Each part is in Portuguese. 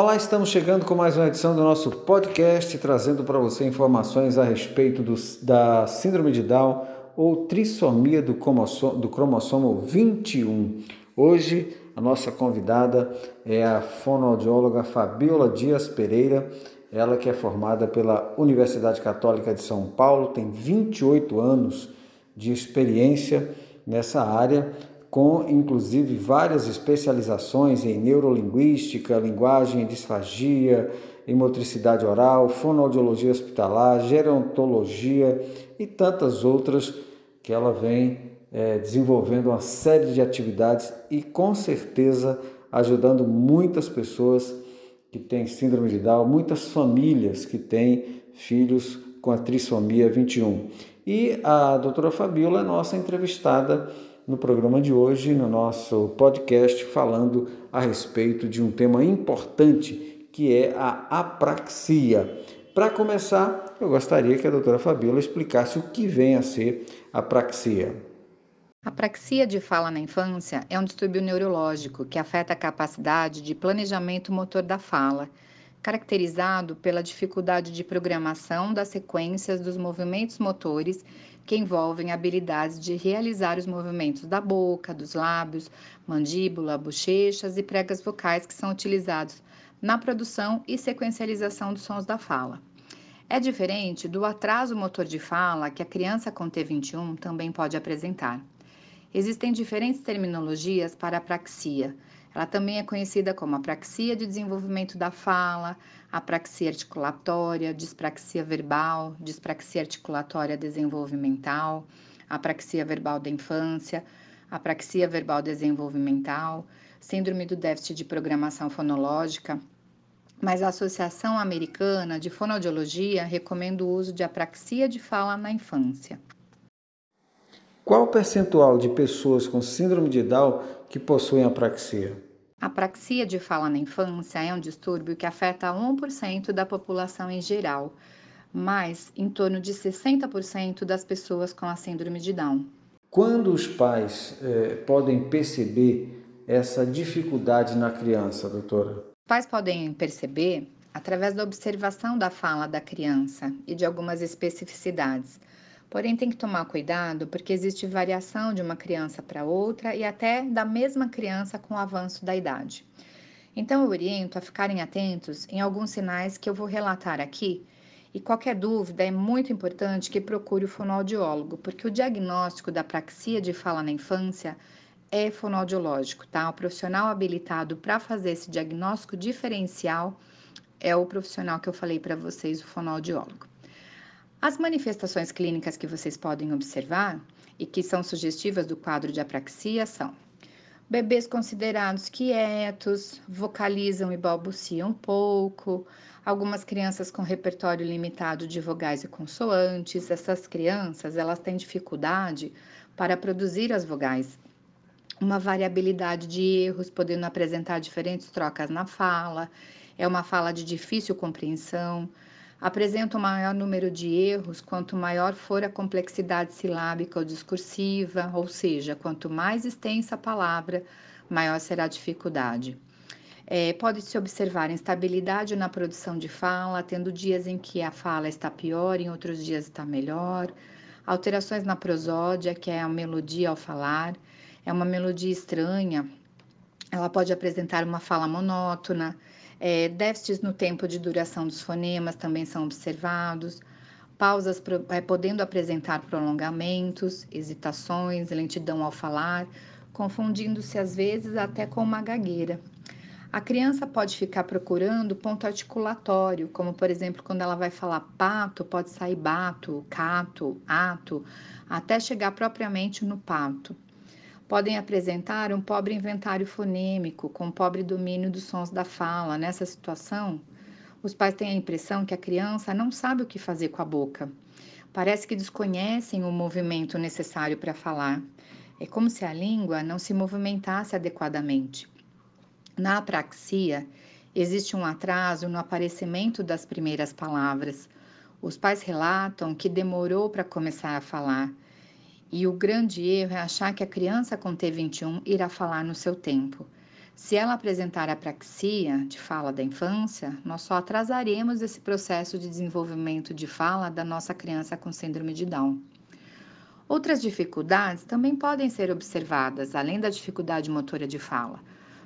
Olá, estamos chegando com mais uma edição do nosso podcast, trazendo para você informações a respeito do, da Síndrome de Down ou trissomia do cromossomo, do cromossomo 21. Hoje, a nossa convidada é a fonoaudióloga Fabiola Dias Pereira, ela que é formada pela Universidade Católica de São Paulo, tem 28 anos de experiência nessa área com inclusive várias especializações em neurolinguística, linguagem disfagia, em motricidade oral, fonoaudiologia hospitalar, gerontologia e tantas outras que ela vem é, desenvolvendo uma série de atividades e com certeza ajudando muitas pessoas que têm síndrome de Down, muitas famílias que têm filhos com a trissomia 21. E a doutora Fabiola é nossa entrevistada no programa de hoje, no nosso podcast, falando a respeito de um tema importante que é a apraxia. Para começar, eu gostaria que a doutora Fabiola explicasse o que vem a ser apraxia. A apraxia de fala na infância é um distúrbio neurológico que afeta a capacidade de planejamento motor da fala, caracterizado pela dificuldade de programação das sequências dos movimentos motores que envolvem habilidades de realizar os movimentos da boca, dos lábios, mandíbula, bochechas e pregas vocais que são utilizados na produção e sequencialização dos sons da fala. É diferente do atraso motor de fala que a criança com T21 também pode apresentar. Existem diferentes terminologias para a praxia. Ela também é conhecida como apraxia de desenvolvimento da fala, apraxia articulatória, dispraxia verbal, dispraxia articulatória desenvolvimental, apraxia verbal da infância, apraxia verbal desenvolvimental, síndrome do déficit de programação fonológica, mas a Associação Americana de Fonoaudiologia recomenda o uso de apraxia de fala na infância. Qual o percentual de pessoas com síndrome de Down que possuem apraxia? A apraxia de fala na infância é um distúrbio que afeta 1% da população em geral, mas em torno de 60% das pessoas com a síndrome de Down. Quando os pais eh, podem perceber essa dificuldade na criança, doutora? Os pais podem perceber através da observação da fala da criança e de algumas especificidades. Porém, tem que tomar cuidado porque existe variação de uma criança para outra e até da mesma criança com o avanço da idade. Então, eu oriento a ficarem atentos em alguns sinais que eu vou relatar aqui. E qualquer dúvida, é muito importante que procure o fonoaudiólogo, porque o diagnóstico da praxia de fala na infância é fonoaudiológico, tá? O profissional habilitado para fazer esse diagnóstico diferencial é o profissional que eu falei para vocês, o fonoaudiólogo. As manifestações clínicas que vocês podem observar e que são sugestivas do quadro de apraxia são bebês considerados quietos, vocalizam e balbuciam pouco, algumas crianças com repertório limitado de vogais e consoantes. Essas crianças, elas têm dificuldade para produzir as vogais. Uma variabilidade de erros, podendo apresentar diferentes trocas na fala. É uma fala de difícil compreensão apresenta um maior número de erros quanto maior for a complexidade silábica ou discursiva, ou seja, quanto mais extensa a palavra, maior será a dificuldade. É, Pode-se observar instabilidade na produção de fala, tendo dias em que a fala está pior, em outros dias está melhor. Alterações na prosódia, que é a melodia ao falar, é uma melodia estranha. Ela pode apresentar uma fala monótona, é, déficits no tempo de duração dos fonemas também são observados, pausas é, podendo apresentar prolongamentos, hesitações, lentidão ao falar, confundindo-se às vezes até com uma gagueira. A criança pode ficar procurando ponto articulatório, como por exemplo, quando ela vai falar pato, pode sair bato, cato, ato, até chegar propriamente no pato podem apresentar um pobre inventário fonêmico, com pobre domínio dos sons da fala. Nessa situação, os pais têm a impressão que a criança não sabe o que fazer com a boca. Parece que desconhecem o movimento necessário para falar. É como se a língua não se movimentasse adequadamente. Na apraxia, existe um atraso no aparecimento das primeiras palavras. Os pais relatam que demorou para começar a falar e o grande erro é achar que a criança com T21 irá falar no seu tempo. Se ela apresentar apraxia de fala da infância, nós só atrasaremos esse processo de desenvolvimento de fala da nossa criança com síndrome de Down. Outras dificuldades também podem ser observadas, além da dificuldade motora de fala,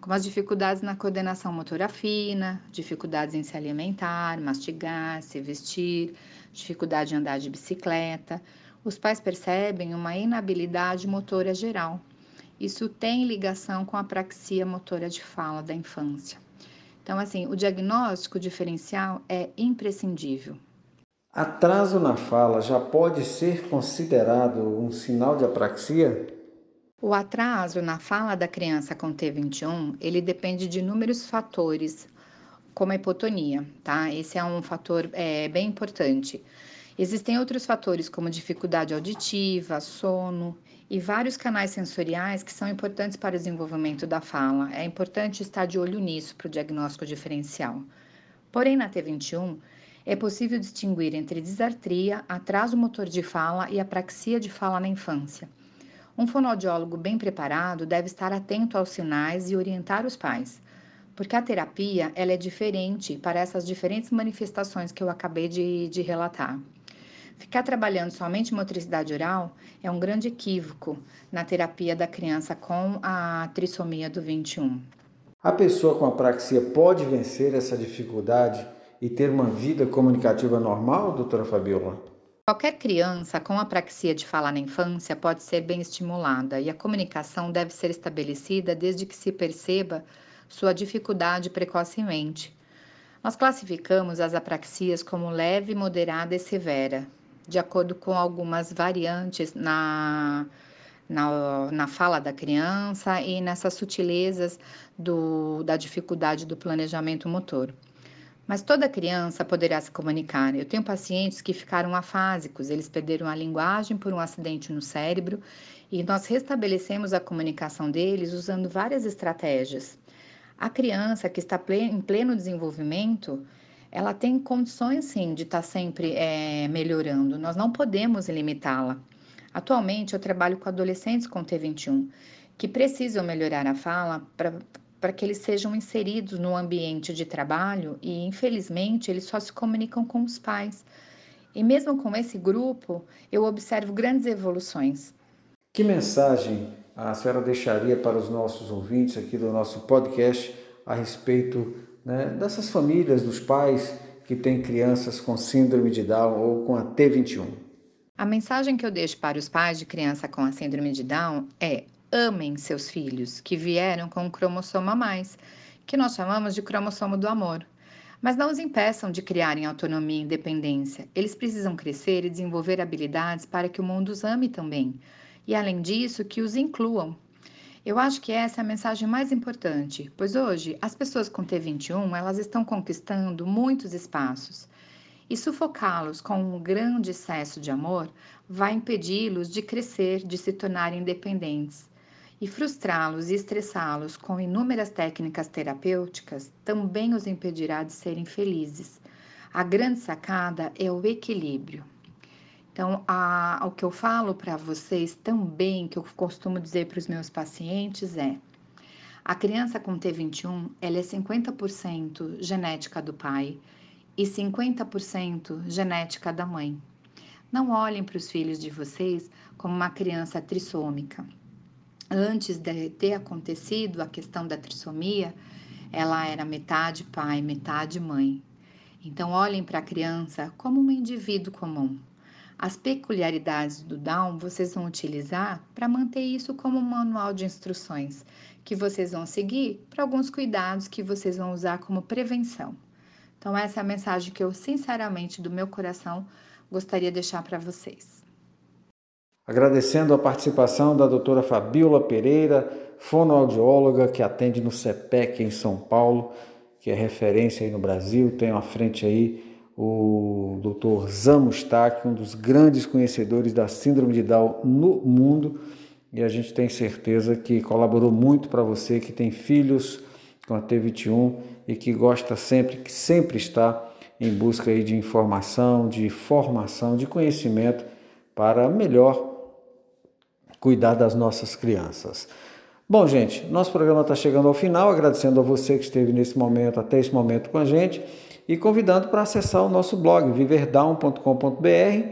como as dificuldades na coordenação motora fina, dificuldades em se alimentar, mastigar, se vestir, dificuldade em andar de bicicleta. Os pais percebem uma inabilidade motora geral. Isso tem ligação com a apraxia motora de fala da infância. Então, assim, o diagnóstico diferencial é imprescindível. Atraso na fala já pode ser considerado um sinal de apraxia? O atraso na fala da criança com T21, ele depende de inúmeros fatores, como a hipotonia, tá? Esse é um fator é, bem importante. Existem outros fatores como dificuldade auditiva, sono e vários canais sensoriais que são importantes para o desenvolvimento da fala. É importante estar de olho nisso para o diagnóstico diferencial. Porém, na T21, é possível distinguir entre disartria, atraso motor de fala e apraxia de fala na infância. Um fonoaudiólogo bem preparado deve estar atento aos sinais e orientar os pais, porque a terapia ela é diferente para essas diferentes manifestações que eu acabei de, de relatar. Ficar trabalhando somente motricidade oral é um grande equívoco na terapia da criança com a trissomia do 21. A pessoa com apraxia pode vencer essa dificuldade e ter uma vida comunicativa normal, doutora Fabiola? Qualquer criança com apraxia de falar na infância pode ser bem estimulada e a comunicação deve ser estabelecida desde que se perceba sua dificuldade precocemente. Nós classificamos as apraxias como leve, moderada e severa, de acordo com algumas variantes na, na, na fala da criança e nessas sutilezas do, da dificuldade do planejamento motor. Mas toda criança poderá se comunicar. Eu tenho pacientes que ficaram afásicos, eles perderam a linguagem por um acidente no cérebro e nós restabelecemos a comunicação deles usando várias estratégias. A criança que está em pleno desenvolvimento, ela tem condições sim de estar sempre é, melhorando. Nós não podemos limitá-la. Atualmente eu trabalho com adolescentes com T21 que precisam melhorar a fala para que eles sejam inseridos no ambiente de trabalho e, infelizmente, eles só se comunicam com os pais. E mesmo com esse grupo, eu observo grandes evoluções. Que mensagem a senhora deixaria para os nossos ouvintes aqui do nosso podcast a respeito né, dessas famílias, dos pais que têm crianças com síndrome de Down ou com a T21? A mensagem que eu deixo para os pais de criança com a síndrome de Down é: amem seus filhos, que vieram com um cromossomo a mais, que nós chamamos de cromossomo do amor. Mas não os impeçam de criarem autonomia e independência. Eles precisam crescer e desenvolver habilidades para que o mundo os ame também. E, além disso, que os incluam. Eu acho que essa é a mensagem mais importante, pois hoje as pessoas com T21 elas estão conquistando muitos espaços. E sufocá-los com um grande excesso de amor vai impedi-los de crescer, de se tornarem independentes. E frustrá-los e estressá-los com inúmeras técnicas terapêuticas também os impedirá de serem felizes. A grande sacada é o equilíbrio. Então, a, o que eu falo para vocês também, que eu costumo dizer para os meus pacientes é: a criança com T21 ela é 50% genética do pai e 50% genética da mãe. Não olhem para os filhos de vocês como uma criança trissômica antes de ter acontecido a questão da trissomia, ela era metade pai, metade mãe. Então, olhem para a criança como um indivíduo comum. As peculiaridades do Down vocês vão utilizar para manter isso como um manual de instruções que vocês vão seguir para alguns cuidados que vocês vão usar como prevenção. Então, essa é a mensagem que eu, sinceramente, do meu coração, gostaria de deixar para vocês. Agradecendo a participação da doutora Fabiola Pereira, fonoaudióloga que atende no CEPEC em São Paulo, que é referência aí no Brasil. Tenho à frente aí o doutor Zamustak, um dos grandes conhecedores da síndrome de Down no mundo. E a gente tem certeza que colaborou muito para você que tem filhos com a T21 e que gosta sempre, que sempre está em busca aí de informação, de formação, de conhecimento para melhor cuidar das nossas crianças. Bom, gente, nosso programa está chegando ao final, agradecendo a você que esteve nesse momento, até esse momento com a gente, e convidando para acessar o nosso blog, viverdown.com.br,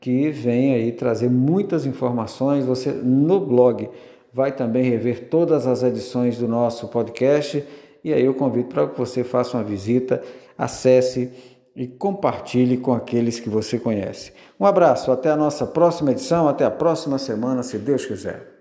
que vem aí trazer muitas informações. Você no blog vai também rever todas as edições do nosso podcast, e aí eu convido para que você faça uma visita, acesse e compartilhe com aqueles que você conhece. Um abraço, até a nossa próxima edição, até a próxima semana, se Deus quiser.